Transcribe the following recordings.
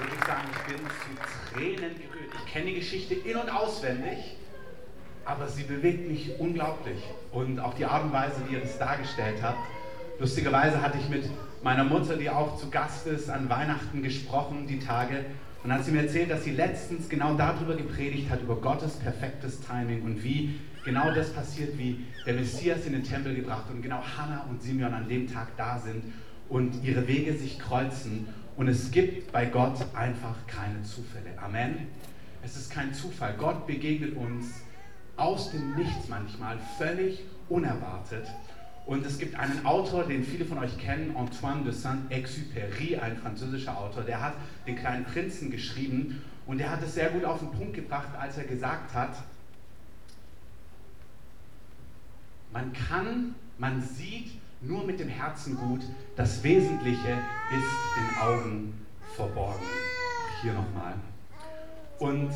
wirklich sagen, ich bin zu Tränen gerührt. Ich kenne die Geschichte in- und auswendig, aber sie bewegt mich unglaublich. Und auch die Art und Weise, wie ihr das dargestellt habt. Lustigerweise hatte ich mit meiner Mutter, die auch zu Gast ist, an Weihnachten gesprochen, die Tage. Und hat sie mir erzählt, dass sie letztens genau darüber gepredigt hat, über Gottes perfektes Timing und wie genau das passiert, wie der Messias in den Tempel gebracht und genau Hannah und Simeon an dem Tag da sind und ihre Wege sich kreuzen. Und es gibt bei Gott einfach keine Zufälle. Amen. Es ist kein Zufall. Gott begegnet uns aus dem Nichts manchmal, völlig unerwartet. Und es gibt einen Autor, den viele von euch kennen, Antoine de Saint-Exupéry, ein französischer Autor, der hat den kleinen Prinzen geschrieben und er hat es sehr gut auf den Punkt gebracht, als er gesagt hat, man kann, man sieht nur mit dem Herzen gut, das Wesentliche ist den Augen verborgen. Hier nochmal. Und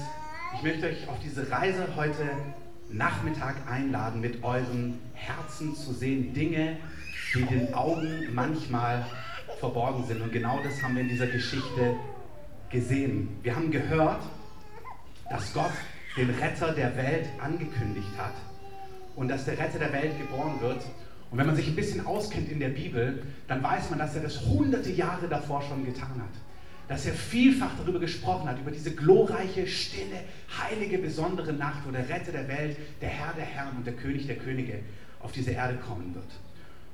ich möchte euch auf diese Reise heute Nachmittag einladen, mit euren Herzen zu sehen, Dinge, die den Augen manchmal verborgen sind. Und genau das haben wir in dieser Geschichte gesehen. Wir haben gehört, dass Gott den Retter der Welt angekündigt hat und dass der Retter der Welt geboren wird. Und wenn man sich ein bisschen auskennt in der Bibel, dann weiß man, dass er das hunderte Jahre davor schon getan hat dass er vielfach darüber gesprochen hat, über diese glorreiche, stille, heilige, besondere Nacht, wo der Retter der Welt, der Herr der Herren und der König der Könige auf diese Erde kommen wird.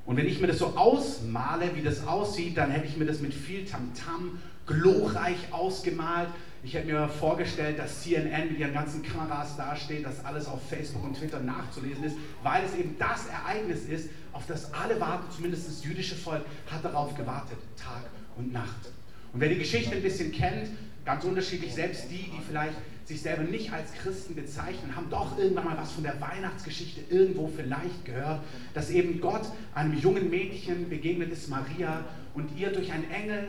Und wenn ich mir das so ausmale, wie das aussieht, dann hätte ich mir das mit viel Tamtam glorreich ausgemalt. Ich hätte mir vorgestellt, dass CNN mit ihren ganzen Kameras dasteht, dass alles auf Facebook und Twitter nachzulesen ist, weil es eben das Ereignis ist, auf das alle warten, zumindest das jüdische Volk hat darauf gewartet, Tag und Nacht. Und wer die Geschichte ein bisschen kennt, ganz unterschiedlich, selbst die, die vielleicht sich selber nicht als Christen bezeichnen, haben doch irgendwann mal was von der Weihnachtsgeschichte irgendwo vielleicht gehört, dass eben Gott einem jungen Mädchen begegnet ist, Maria, und ihr durch einen Engel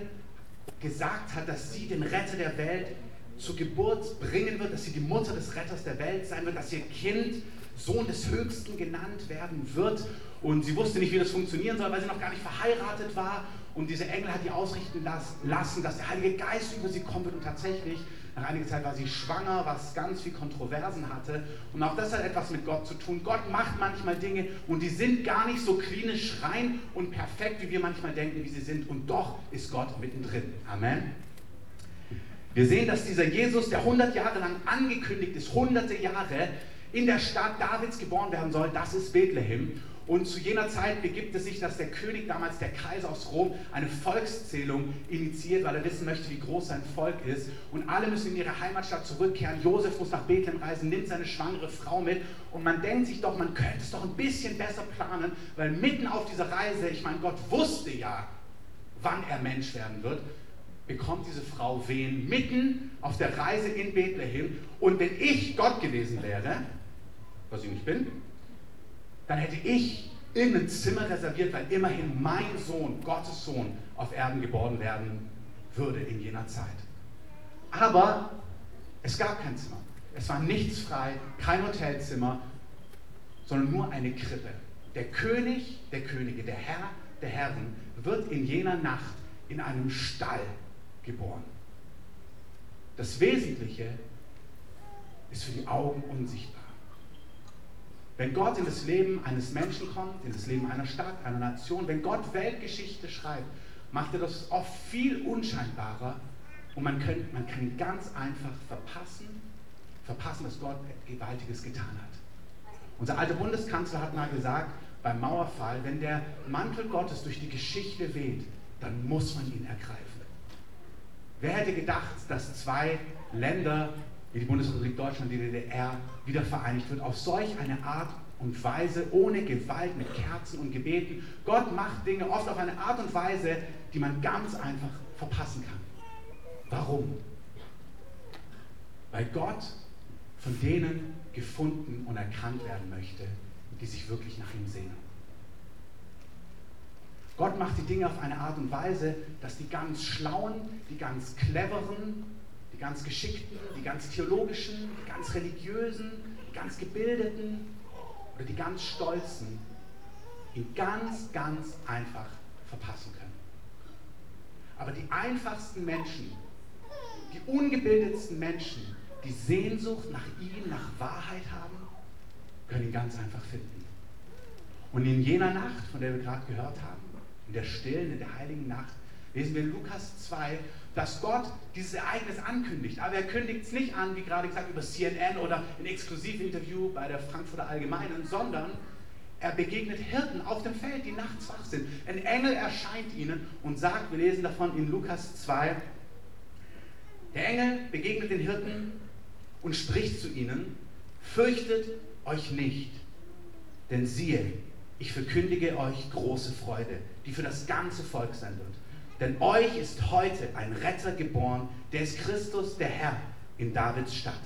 gesagt hat, dass sie den Retter der Welt zur Geburt bringen wird, dass sie die Mutter des Retters der Welt sein wird, dass ihr Kind Sohn des Höchsten genannt werden wird. Und sie wusste nicht, wie das funktionieren soll, weil sie noch gar nicht verheiratet war. Und diese Engel hat ihr ausrichten lassen, dass der Heilige Geist über sie kommen wird. Und tatsächlich, nach einiger Zeit war sie schwanger, was ganz viel Kontroversen hatte. Und auch das hat etwas mit Gott zu tun. Gott macht manchmal Dinge und die sind gar nicht so klinisch rein und perfekt, wie wir manchmal denken, wie sie sind. Und doch ist Gott mittendrin. Amen. Wir sehen, dass dieser Jesus, der 100 Jahre lang angekündigt ist, hunderte Jahre in der Stadt Davids geboren werden soll, das ist Bethlehem. Und zu jener Zeit begibt es sich, dass der König, damals der Kaiser aus Rom, eine Volkszählung initiiert, weil er wissen möchte, wie groß sein Volk ist. Und alle müssen in ihre Heimatstadt zurückkehren. Josef muss nach Bethlehem reisen, nimmt seine schwangere Frau mit. Und man denkt sich doch, man könnte es doch ein bisschen besser planen, weil mitten auf dieser Reise, ich meine, Gott wusste ja, wann er Mensch werden wird, bekommt diese Frau Wehen mitten auf der Reise in Bethlehem. Und wenn ich Gott gewesen wäre, was ich nicht bin, dann hätte ich irgendein Zimmer reserviert, weil immerhin mein Sohn, Gottes Sohn, auf Erden geboren werden würde in jener Zeit. Aber es gab kein Zimmer. Es war nichts frei, kein Hotelzimmer, sondern nur eine Krippe. Der König der Könige, der Herr der Herren, wird in jener Nacht in einem Stall geboren. Das Wesentliche ist für die Augen unsichtbar. Wenn Gott in das Leben eines Menschen kommt, in das Leben einer Stadt, einer Nation, wenn Gott Weltgeschichte schreibt, macht er das oft viel unscheinbarer und man, könnt, man kann ganz einfach verpassen, verpassen, dass Gott Gewaltiges getan hat. Unser alter Bundeskanzler hat mal gesagt, beim Mauerfall, wenn der Mantel Gottes durch die Geschichte weht, dann muss man ihn ergreifen. Wer hätte gedacht, dass zwei Länder wie die Bundesrepublik Deutschland, die DDR, wieder vereinigt wird, auf solch eine Art und Weise, ohne Gewalt, mit Kerzen und Gebeten. Gott macht Dinge oft auf eine Art und Weise, die man ganz einfach verpassen kann. Warum? Weil Gott von denen gefunden und erkannt werden möchte, die sich wirklich nach ihm sehnen. Gott macht die Dinge auf eine Art und Weise, dass die ganz Schlauen, die ganz Cleveren, die ganz Geschickten, die ganz Theologischen, die ganz Religiösen, die ganz Gebildeten oder die ganz Stolzen ihn ganz, ganz einfach verpassen können. Aber die einfachsten Menschen, die ungebildetsten Menschen, die Sehnsucht nach ihm, nach Wahrheit haben, können ihn ganz einfach finden. Und in jener Nacht, von der wir gerade gehört haben, in der stillen, in der heiligen Nacht, lesen wir in Lukas 2, dass Gott dieses Ereignis ankündigt. Aber er kündigt es nicht an, wie gerade gesagt, über CNN oder ein Exklusivinterview bei der Frankfurter Allgemeinen, sondern er begegnet Hirten auf dem Feld, die nachts wach sind. Ein Engel erscheint ihnen und sagt, wir lesen davon in Lukas 2, der Engel begegnet den Hirten und spricht zu ihnen, fürchtet euch nicht, denn siehe, ich verkündige euch große Freude, die für das ganze Volk sein wird. Denn euch ist heute ein Retter geboren, der ist Christus, der Herr, in Davids Stadt.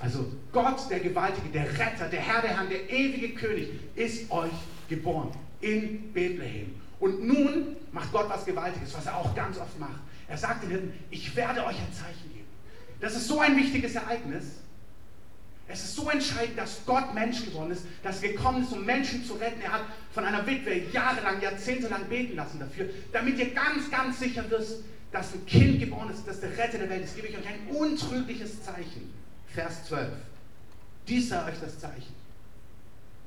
Also Gott, der Gewaltige, der Retter, der Herr der Herren, der ewige König, ist euch geboren in Bethlehem. Und nun macht Gott was Gewaltiges, was er auch ganz oft macht. Er sagt den Hirten, ich werde euch ein Zeichen geben. Das ist so ein wichtiges Ereignis. Es ist so entscheidend, dass Gott Mensch geworden ist, dass er gekommen ist, um Menschen zu retten. Er hat von einer Witwe jahrelang, jahrzehntelang beten lassen dafür, damit ihr ganz, ganz sicher wisst, dass ein Kind geboren ist, das der Retter der Welt ist. Gebe ich euch ein untrügliches Zeichen. Vers 12. Dies sei euch das Zeichen.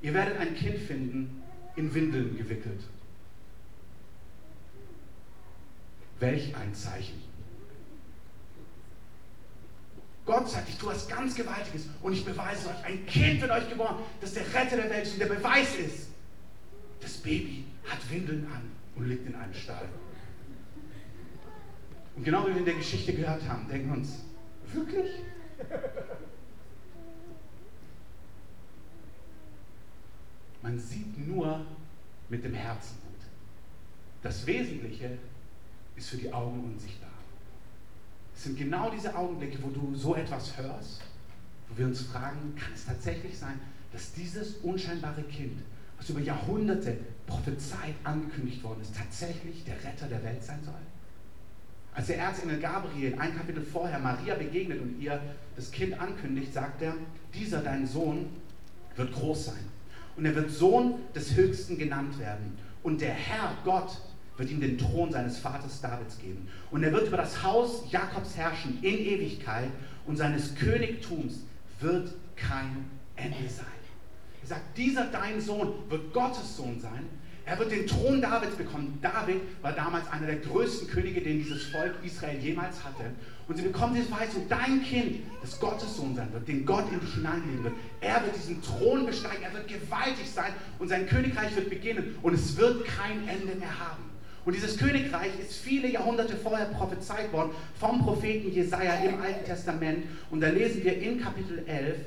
Ihr werdet ein Kind finden, in Windeln gewickelt. Welch ein Zeichen. Gott sagt, ich tue was ganz Gewaltiges und ich beweise euch, ein Kind wird euch geboren, das der Retter der Welt ist und der Beweis ist, das Baby hat Windeln an und liegt in einem Stall. Und genau wie wir in der Geschichte gehört haben, denken wir uns, wirklich? Man sieht nur mit dem Herzen. Das Wesentliche ist für die Augen unsichtbar. Es sind genau diese Augenblicke, wo du so etwas hörst, wo wir uns fragen, kann es tatsächlich sein, dass dieses unscheinbare Kind, was über Jahrhunderte prophezeit angekündigt worden ist, tatsächlich der Retter der Welt sein soll? Als der Erzengel Gabriel ein Kapitel vorher Maria begegnet und ihr das Kind ankündigt, sagt er, dieser dein Sohn wird groß sein und er wird Sohn des Höchsten genannt werden. Und der Herr, Gott, wird ihm den Thron seines Vaters Davids geben. Und er wird über das Haus Jakobs herrschen in Ewigkeit und seines Königtums wird kein Ende sein. Er sagt, dieser dein Sohn wird Gottes Sohn sein er wird den Thron Davids bekommen. David war damals einer der größten Könige, den dieses Volk Israel jemals hatte. Und sie bekommen diese Verheißung, dein Kind, das Gottes Sohn sein wird, den Gott in dich hineinlegen wird. Er wird diesen Thron besteigen, er wird gewaltig sein und sein Königreich wird beginnen und es wird kein Ende mehr haben. Und dieses Königreich ist viele Jahrhunderte vorher prophezeit worden vom Propheten Jesaja im Alten Testament. Und da lesen wir in Kapitel 11,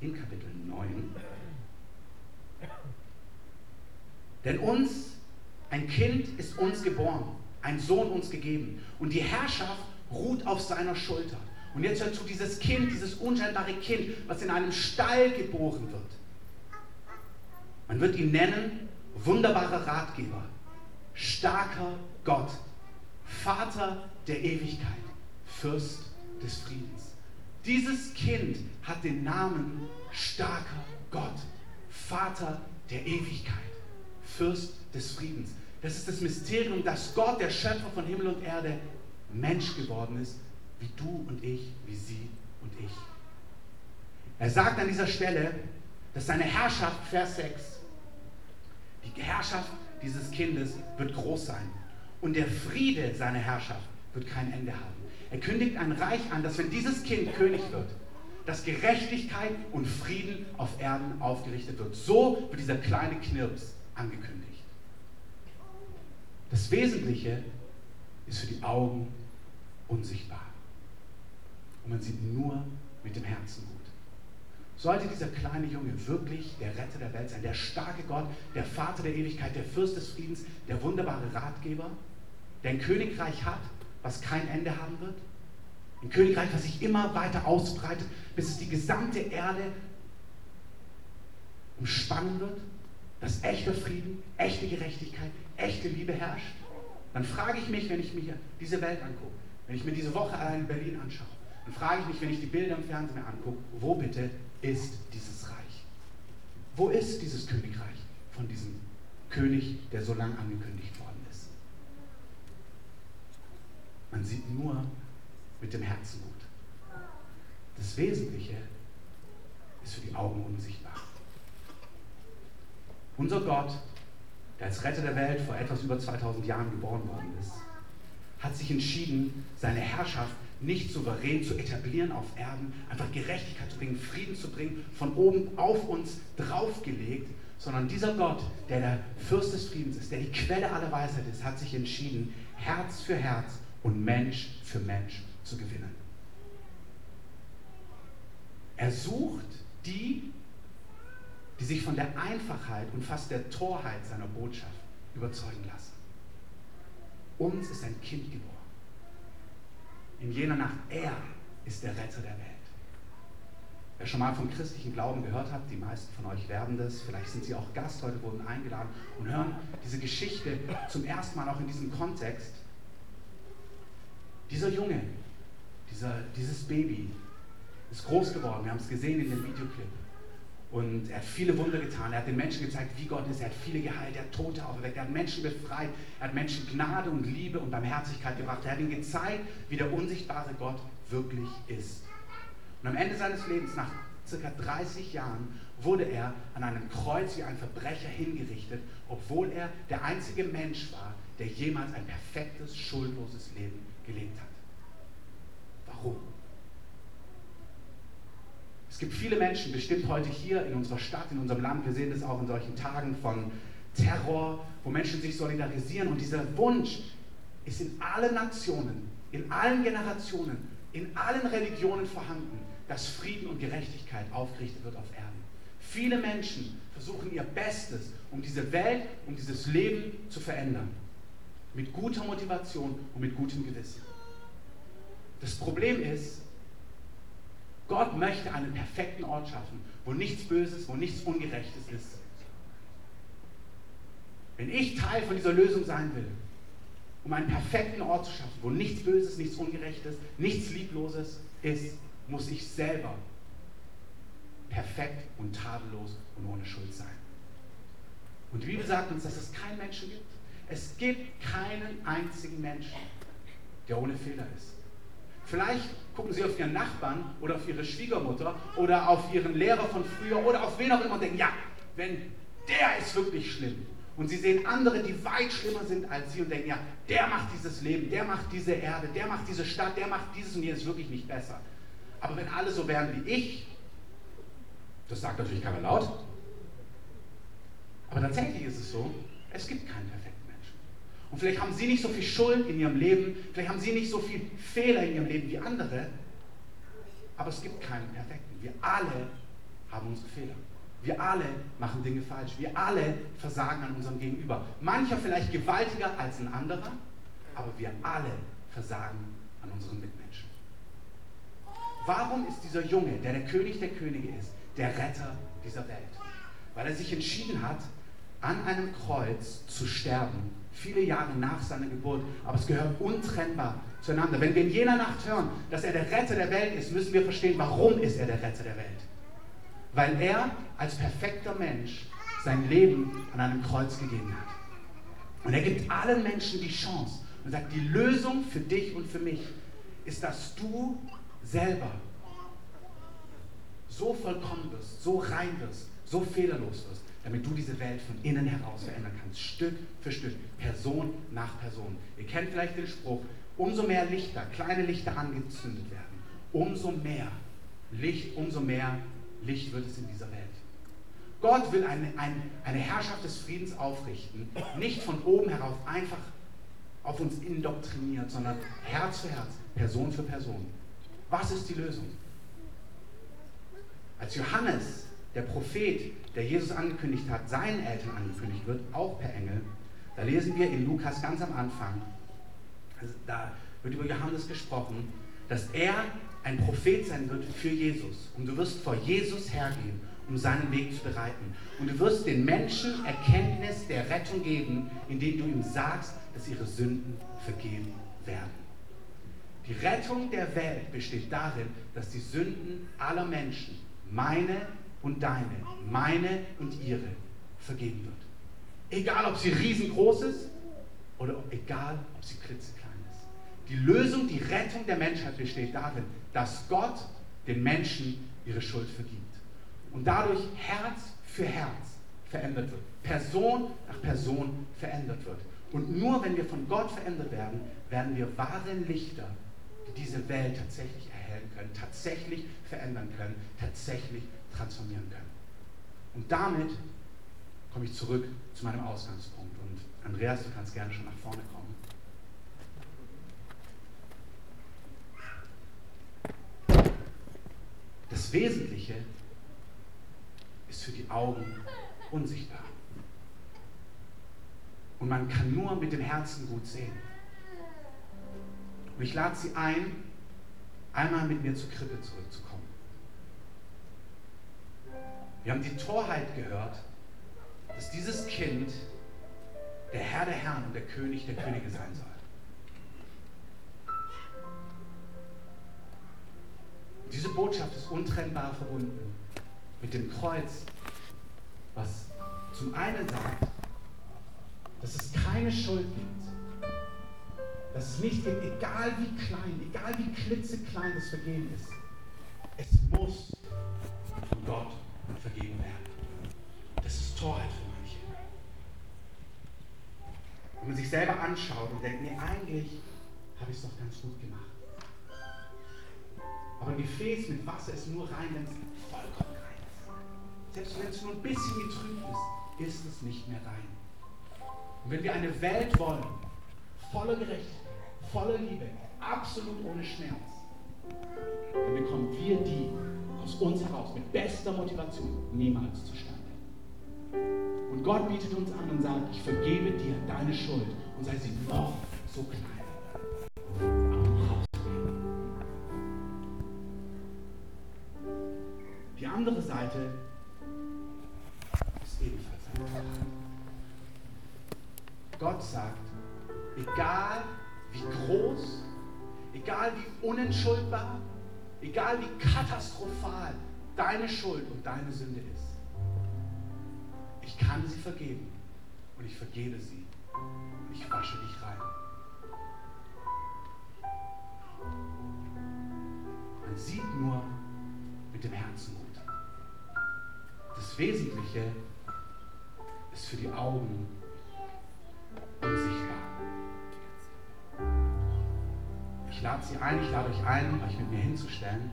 in Kapitel 9. Denn uns, ein Kind ist uns geboren, ein Sohn uns gegeben und die Herrschaft ruht auf seiner Schulter. Und jetzt hört zu, dieses Kind, dieses unscheinbare Kind, was in einem Stall geboren wird. Man wird ihn nennen wunderbarer Ratgeber, starker Gott, Vater der Ewigkeit, Fürst des Friedens. Dieses Kind hat den Namen starker Gott, Vater der Ewigkeit, Fürst des Friedens. Das ist das Mysterium, dass Gott, der Schöpfer von Himmel und Erde, Mensch geworden ist, wie du und ich, wie sie und ich. Er sagt an dieser Stelle, dass seine Herrschaft, Vers 6, die Herrschaft dieses Kindes wird groß sein und der Friede seiner Herrschaft wird kein Ende haben. Er kündigt ein Reich an, dass wenn dieses Kind König wird, dass Gerechtigkeit und Frieden auf Erden aufgerichtet wird. So wird dieser kleine Knirps angekündigt. Das Wesentliche ist für die Augen unsichtbar. Und man sieht nur mit dem Herzen gut. Sollte dieser kleine Junge wirklich der Retter der Welt sein, der starke Gott, der Vater der Ewigkeit, der Fürst des Friedens, der wunderbare Ratgeber, der ein Königreich hat, was kein Ende haben wird? Ein Königreich, das sich immer weiter ausbreitet, bis es die gesamte Erde umspannen wird, dass echter Frieden, echte Gerechtigkeit, echte Liebe herrscht. Dann frage ich mich, wenn ich mir diese Welt angucke, wenn ich mir diese Woche allein in Berlin anschaue, dann frage ich mich, wenn ich die Bilder im Fernsehen angucke, wo bitte ist dieses Reich? Wo ist dieses Königreich von diesem König, der so lang angekündigt worden ist? Man sieht nur mit dem Herzen gut. Das Wesentliche ist für die Augen unsichtbar. Unser Gott, der als Retter der Welt vor etwas über 2000 Jahren geboren worden ist, hat sich entschieden, seine Herrschaft nicht souverän zu etablieren auf Erden, einfach Gerechtigkeit zu bringen, Frieden zu bringen, von oben auf uns draufgelegt, sondern dieser Gott, der der Fürst des Friedens ist, der die Quelle aller Weisheit ist, hat sich entschieden, Herz für Herz und Mensch für Mensch zu gewinnen. Er sucht die, die sich von der Einfachheit und fast der Torheit seiner Botschaft überzeugen lassen. Uns ist ein Kind geboren. In jener Nacht, er ist der Retter der Welt. Wer schon mal vom christlichen Glauben gehört hat, die meisten von euch werden das, vielleicht sind sie auch Gast, heute wurden eingeladen und hören diese Geschichte zum ersten Mal auch in diesem Kontext. Dieser Junge, dieser, dieses Baby ist groß geworden, wir haben es gesehen in dem Videoclip. Und er hat viele Wunder getan. Er hat den Menschen gezeigt, wie Gott ist. Er hat viele geheilt. Er hat Tote auferweckt. Er hat Menschen befreit. Er hat Menschen Gnade und Liebe und Barmherzigkeit gebracht. Er hat ihnen gezeigt, wie der unsichtbare Gott wirklich ist. Und am Ende seines Lebens, nach circa 30 Jahren, wurde er an einem Kreuz wie ein Verbrecher hingerichtet, obwohl er der einzige Mensch war, der jemals ein perfektes, schuldloses Leben gelebt hat. Warum? Es gibt viele Menschen, bestimmt heute hier in unserer Stadt, in unserem Land, wir sehen das auch in solchen Tagen von Terror, wo Menschen sich solidarisieren und dieser Wunsch ist in allen Nationen, in allen Generationen, in allen Religionen vorhanden, dass Frieden und Gerechtigkeit aufgerichtet wird auf Erden. Viele Menschen versuchen ihr Bestes, um diese Welt, um dieses Leben zu verändern. Mit guter Motivation und mit gutem Gewissen. Das Problem ist, Gott möchte einen perfekten Ort schaffen, wo nichts Böses, wo nichts Ungerechtes ist. Wenn ich Teil von dieser Lösung sein will, um einen perfekten Ort zu schaffen, wo nichts Böses, nichts Ungerechtes, nichts Liebloses ist, muss ich selber perfekt und tadellos und ohne Schuld sein. Und die Bibel sagt uns, dass es keinen Menschen gibt. Es gibt keinen einzigen Menschen, der ohne Fehler ist. Vielleicht gucken Sie auf Ihren Nachbarn oder auf Ihre Schwiegermutter oder auf Ihren Lehrer von früher oder auf wen auch immer und denken, ja, wenn der ist wirklich schlimm. Und Sie sehen andere, die weit schlimmer sind als Sie und denken, ja, der macht dieses Leben, der macht diese Erde, der macht diese Stadt, der macht dieses und jenes wirklich nicht besser. Aber wenn alle so wären wie ich, das sagt natürlich keiner laut, aber tatsächlich ist es so, es gibt keinen perfekten. Und vielleicht haben sie nicht so viel Schuld in ihrem Leben, vielleicht haben sie nicht so viel Fehler in ihrem Leben wie andere, aber es gibt keinen perfekten. Wir alle haben unsere Fehler. Wir alle machen Dinge falsch. Wir alle versagen an unserem Gegenüber. Mancher vielleicht gewaltiger als ein anderer, aber wir alle versagen an unseren Mitmenschen. Warum ist dieser Junge, der der König der Könige ist, der Retter dieser Welt? Weil er sich entschieden hat, an einem Kreuz zu sterben viele Jahre nach seiner Geburt, aber es gehört untrennbar zueinander. Wenn wir in jener Nacht hören, dass er der Retter der Welt ist, müssen wir verstehen, warum ist er der Retter der Welt. Weil er als perfekter Mensch sein Leben an einem Kreuz gegeben hat. Und er gibt allen Menschen die Chance und sagt, die Lösung für dich und für mich ist, dass du selber so vollkommen wirst, so rein wirst, so fehlerlos wirst, damit du diese Welt von innen heraus verändern kannst, Stück für Stück, Person nach Person. Ihr kennt vielleicht den Spruch, umso mehr Lichter, kleine Lichter angezündet werden, umso mehr Licht, umso mehr Licht wird es in dieser Welt. Gott will eine, eine, eine Herrschaft des Friedens aufrichten, nicht von oben herauf einfach auf uns indoktriniert, sondern Herz für Herz, Person für Person. Was ist die Lösung? Als Johannes der Prophet, der Jesus angekündigt hat, seinen Eltern angekündigt wird, auch per Engel, da lesen wir in Lukas ganz am Anfang, also da wird über Johannes gesprochen, dass er ein Prophet sein wird für Jesus. Und du wirst vor Jesus hergehen, um seinen Weg zu bereiten. Und du wirst den Menschen Erkenntnis der Rettung geben, indem du ihm sagst, dass ihre Sünden vergeben werden. Die Rettung der Welt besteht darin, dass die Sünden aller Menschen, meine und deine, meine und ihre, vergeben wird. Egal, ob sie riesengroß ist oder egal, ob sie klitzeklein ist. Die Lösung, die Rettung der Menschheit besteht darin, dass Gott den Menschen ihre Schuld vergibt. Und dadurch Herz für Herz verändert wird. Person nach Person verändert wird. Und nur wenn wir von Gott verändert werden, werden wir wahre Lichter, die diese Welt tatsächlich erhellen können, tatsächlich verändern können, tatsächlich transformieren können. Und damit komme ich zurück zu meinem Ausgangspunkt. Und Andreas, du kannst gerne schon nach vorne kommen. Das Wesentliche ist für die Augen unsichtbar. Und man kann nur mit dem Herzen gut sehen. Und ich lade Sie ein, einmal mit mir zur Krippe zurückzukommen. Wir haben die Torheit gehört, dass dieses Kind der Herr der Herren und der König der Könige sein soll. Diese Botschaft ist untrennbar verbunden mit dem Kreuz, was zum einen sagt, dass es keine Schuld gibt, dass es nicht gibt, egal wie klein, egal wie klitzeklein das Vergehen ist, es muss Torheit für manche. Wenn man sich selber anschaut und denkt, nee, eigentlich habe ich es doch ganz gut gemacht. Aber ein Gefäß mit Wasser ist nur rein, wenn es vollkommen rein ist. Selbst wenn es nur ein bisschen getrübt ist, ist es nicht mehr rein. Und wenn wir eine Welt wollen, voller Gerechtigkeit, voller Liebe, absolut ohne Schmerz, dann bekommen wir die aus uns heraus mit bester Motivation niemals zustande. Und Gott bietet uns an und sagt, ich vergebe dir deine Schuld und sei sie noch so klein. andere Seite ist ebenfalls eine Wahrheit. Gott sagt, egal wie groß, egal wie unentschuldbar, egal wie katastrophal deine Schuld und deine Sünde ist, kann sie vergeben und ich vergebe sie und ich wasche dich rein. Man sieht nur mit dem Herzen gut. Das Wesentliche ist für die Augen unsichtbar. Ich lade Sie ein, ich lade euch ein, euch mit mir hinzustellen.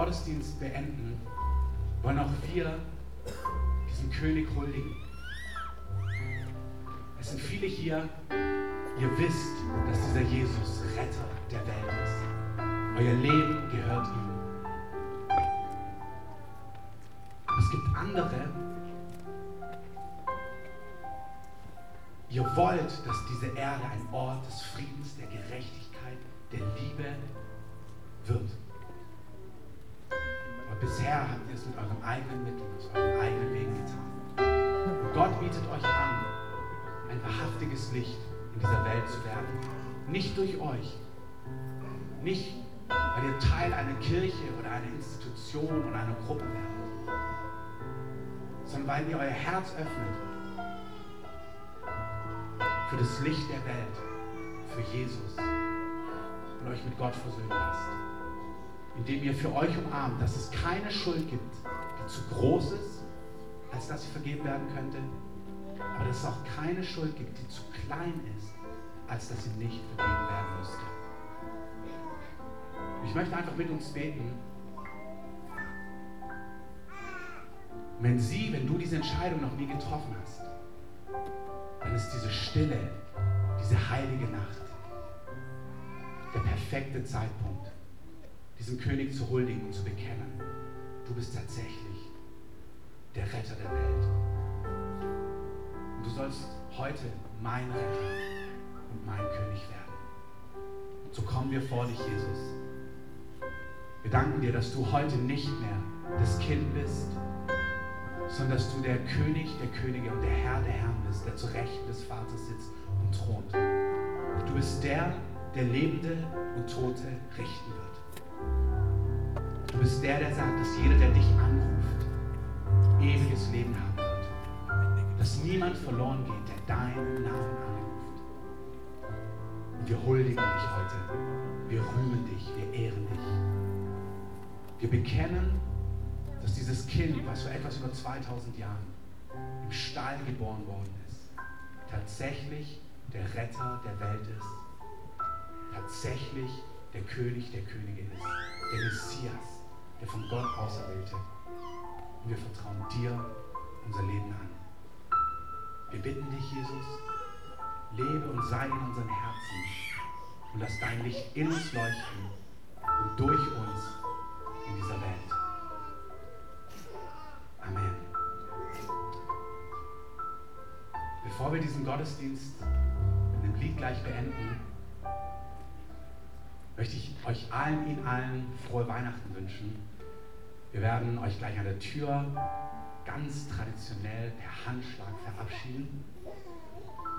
Gottesdienst beenden, wollen auch wir diesem König huldigen. Es sind viele hier, Ihr wisst, dass dieser Jesus Retter der Welt ist. Euer Leben gehört ihm. Aber es gibt andere, ihr wollt, dass diese Erde ein Ort des Friedens, der Gerechtigkeit, der Liebe wird. Bisher habt ihr es mit euren eigenen Mitteln, mit euren eigenen Wegen getan. Und Gott bietet euch an, ein wahrhaftiges Licht in dieser Welt zu werden. Nicht durch euch. Nicht, weil ihr Teil einer Kirche oder einer Institution oder einer Gruppe werdet, sondern weil ihr euer Herz öffnet für das Licht der Welt, für Jesus und euch mit Gott versöhnen lasst. Indem ihr für euch umarmt, dass es keine Schuld gibt, die zu groß ist, als dass sie vergeben werden könnte, aber dass es auch keine Schuld gibt, die zu klein ist, als dass sie nicht vergeben werden müsste. Ich möchte einfach mit uns beten. Wenn sie, wenn du diese Entscheidung noch nie getroffen hast, dann ist diese Stille, diese heilige Nacht der perfekte Zeitpunkt, diesem König zu huldigen und zu bekennen. Du bist tatsächlich der Retter der Welt. Und du sollst heute mein Retter und mein König werden. Und so kommen wir vor dich, Jesus. Wir danken dir, dass du heute nicht mehr das Kind bist, sondern dass du der König der Könige und der Herr der Herren bist, der zu Rechten des Vaters sitzt und thront. Du bist der, der Lebende und Tote richten wird. Du bist der, der sagt, dass jeder, der dich anruft, ewiges Leben haben wird. Dass niemand verloren geht, der deinen Namen anruft. Und wir huldigen dich heute. Wir rühmen dich, wir ehren dich. Wir bekennen, dass dieses Kind, was vor etwas über 2000 Jahren im Stall geboren worden ist, tatsächlich der Retter der Welt ist, tatsächlich der König der Könige ist, der Messias, der von Gott auserwählte. Und wir vertrauen dir unser Leben an. Wir bitten dich, Jesus, lebe und sei in unseren Herzen und lass dein Licht in uns leuchten und durch uns in dieser Welt. Amen. Bevor wir diesen Gottesdienst mit einem Lied gleich beenden, möchte ich euch allen, Ihnen allen frohe Weihnachten wünschen. Wir werden euch gleich an der Tür ganz traditionell per Handschlag verabschieden.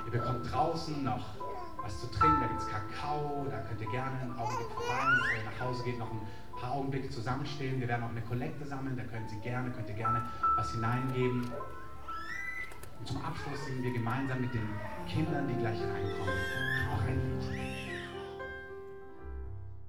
Ihr bekommt draußen noch was zu trinken, da gibt es Kakao, da könnt ihr gerne einen Augenblick vorbei, bevor ihr nach Hause geht, noch ein paar Augenblicke zusammenstehen. Wir werden auch eine Kollekte sammeln, da können Sie gerne, könnt ihr gerne was hineingeben. Und zum Abschluss singen wir gemeinsam mit den Kindern, die gleich reinkommen, auch ein Lied.